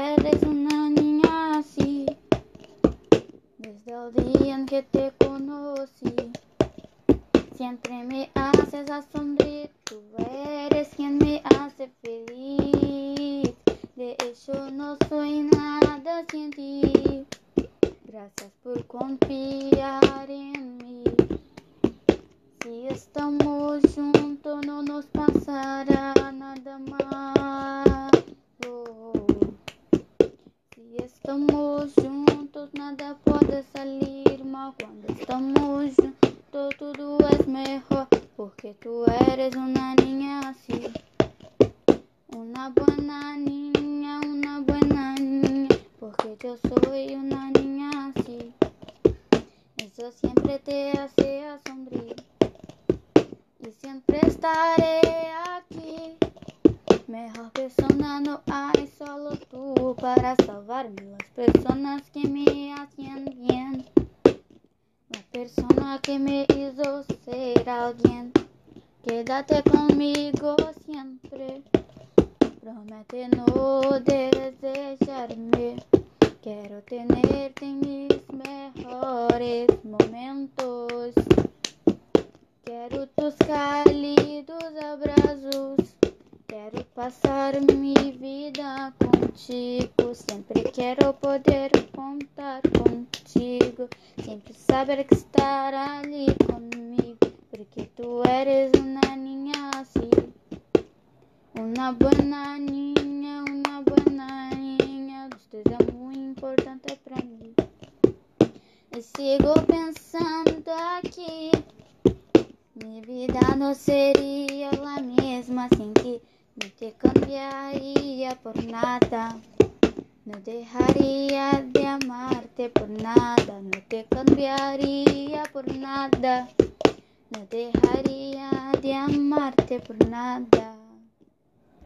eres una niña así, desde el día en que te conocí. Siempre me haces asombrar, tú eres quien me hace feliz. De hecho no soy nada sin ti. Gracias por confiar en mí. Si estamos puede salir mal. Cuando estamos juntos, todo es mejor. Porque tú eres una niña así. Una buena niña, una buena niña. Porque yo soy una niña así. Eso siempre te hace sonreír. Y siempre estaré. Mejor persona no hay, solo tú para salvarme. Las personas que me hacen bien. La persona que me hizo ser alguien. Quédate conmigo siempre. Promete no desearme. Quiero tenerte en mis mejores momentos. Quiero tus cálidos abrazos. Passar minha vida contigo. Sempre quero poder contar contigo. Sempre saber que estar ali comigo. Porque tu eres uma niña assim. Uma boa niña, uma boa niña. Você é muito importante para mim. E sigo pensando aqui. Minha vida não seria a mesma sem ti. No te cambiaría por nada. No dejaría de amarte por nada. No te cambiaría por nada. No dejaría de amarte por nada.